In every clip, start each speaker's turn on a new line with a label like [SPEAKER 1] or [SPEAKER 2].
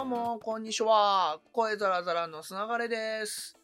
[SPEAKER 1] どうも、こんにちは。声ザラザラのすながれです。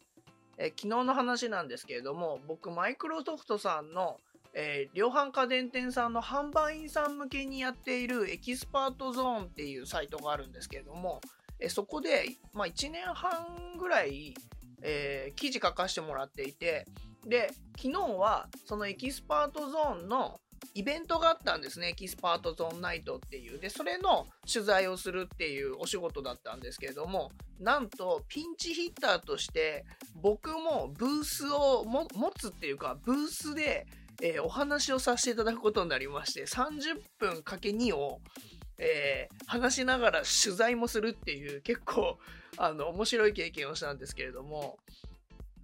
[SPEAKER 1] え昨日の話なんですけれども、僕、マイクロソフトさんの、えー量販家電店さんの販売員さん向けにやっている ExpertZone っていうサイトがあるんですけれども、えそこで、まあ、1年半ぐらい、えー記事書かせてもらっていて、で、昨日はその ExpertZone のイベントがあったんですね。 ExpertZone Night っていう。で、それの取材をするっていうお仕事だったんですけれども、なんとピンチヒッターとして僕もブースを持つっていうか、ブースで、えーお話をさせていただくことになりまして、30分かけ2を、えー話しながら取材もするっていう結構あの面白い経験をしたんですけれども、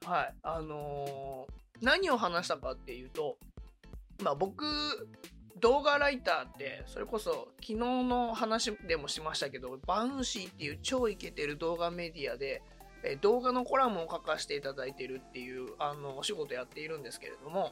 [SPEAKER 1] はい、あのー何を話したかっていうと、まあ僕、動画ライターって、それこそ昨日の話でもしましたけど、バウンシーっていう超イケてる動画メディアで、え動画のコラムを書かせていただいてるっていうあのお仕事やっているんですけれども、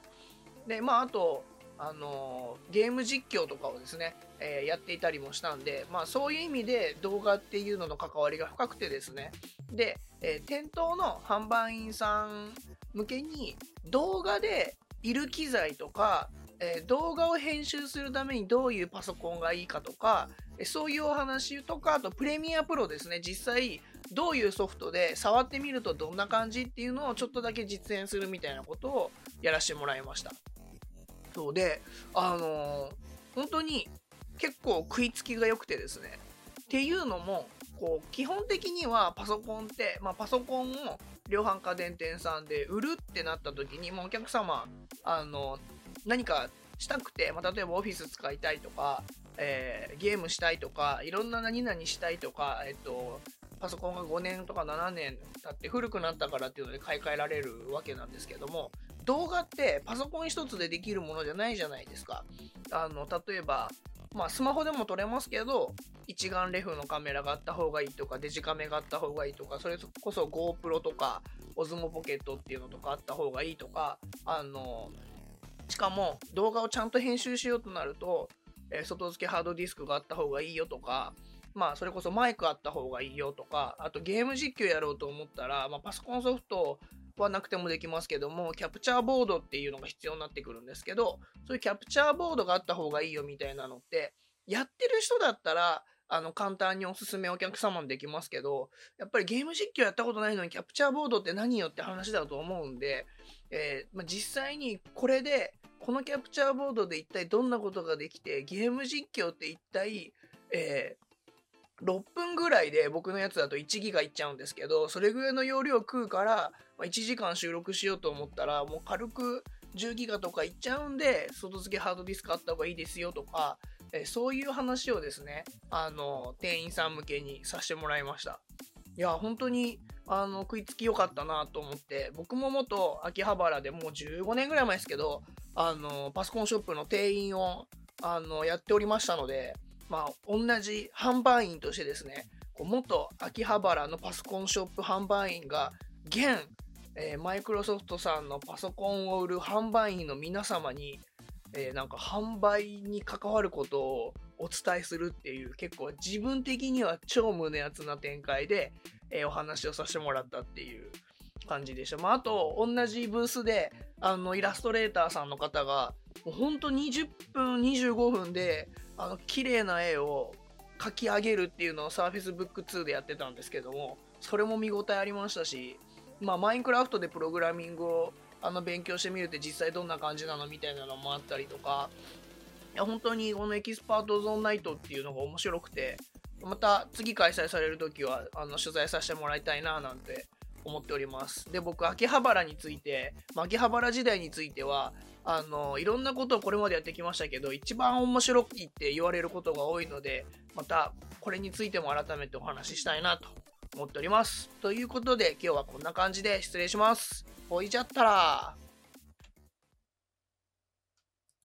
[SPEAKER 1] で、まああと、あのゲーム実況とかをですね、えーやっていたりもしたんで、まあそういう意味で動画っていうのの関わりが深くてですね、で、えー店頭の販売員さん向けに動画でいる機材とか、えー動画を編集するためにどういうパソコンがいいかとか、えそういうお話とか、あとプレミアプロですね、実際どういうソフトで触ってみるとどんな感じっていうのをちょっとだけ実演するみたいなことをやらせてもらいました。そうで、あのー本当に結構食いつきが良くてですね。っていうのも、こう、基本的にはパソコンって、まあパソコンを量販家電店さんで売るってなった時に、もうお客様、あの、何かしたくて、まあ、例えばオフィス使いたいとか、えーゲームしたいとか、いろんな何々したいとか、えっと、パソコンが5年とか7年経って古くなったからっていうので買い替えられるわけなんですけども、動画ってパソコン一つでできるものじゃないじゃないですか。あの、例えば、まあスマホでも撮れますけど、一眼レフのカメラがあった方がいいとか、デジカメがあった方がいいとか、それこそ GoPro とか、Osmo Pocket っていうのとかあった方がいいとか、あの、しかも動画をちゃんと編集しようとなると、え外付けハードディスクがあった方がいいよとか、まあそれこそマイクあった方がいいよとか、あとゲーム実況やろうと思ったら、まあ、パソコンソフトはなくてもできますけども、キャプチャーボードっていうのが必要になってくるんですけど、そういうキャプチャーボードがあった方がいいよみたいなのって、やってる人だったら、あの、簡単におすすめお客様にできますけど、やっぱりゲーム実況やったことないのにキャプチャーボードって何よって話だと思うんで、えーまあ、実際にこれで、このキャプチャーボードで一体どんなことができて、ゲーム実況って一体、えー6分ぐらいで僕のやつだと1ギガいっちゃうんですけど、それぐらいの容量食うから、まあ、1時間収録しようと思ったら、もう軽く10ギガとかいっちゃうんで、外付けハードディスクあった方がいいですよとか、えそういう話をですね、あの、店員さん向けにさせてもらいました。いや、本当に、あの、食いつき良かったなと思って、僕も元秋葉原でもう15年ぐらい前ですけど、あの、パソコンショップの店員を、あの、やっておりましたので、まあ、同じ販売員としてですね、こう元秋葉原のパソコンショップ販売員が、現、えマイクロソフトさんのパソコンを売る販売員の皆様に、えーなんか販売に関わることをお伝えするっていう結構自分的には超胸熱な展開で、えーお話をさせてもらったっていう感じでした。まあ、あと同じブースであのイラストレーターさんの方がもうほんと20分25分であの綺麗な絵を描き上げるっていうのを SurfaceBook2 でやってたんですけどもそれも見応えありましたしまあマインクラフトでプログラミングをあの勉強してみるって実際どんな感じなのみたいなのもあったりとかいや本当にこのエキスパートゾーンナイトっていうのが面白くてまた次開催される時はあの取材させてもらいたいななんて思っております。で僕秋葉原について、まあ秋葉原時代についてはあのいろんなことをこれまでやってきましたけど一番面白いって言われることが多いのでまたこれについても改めてお話ししたいなと思っております。ということで今日はこんな感じで失礼します。ほいじゃったら。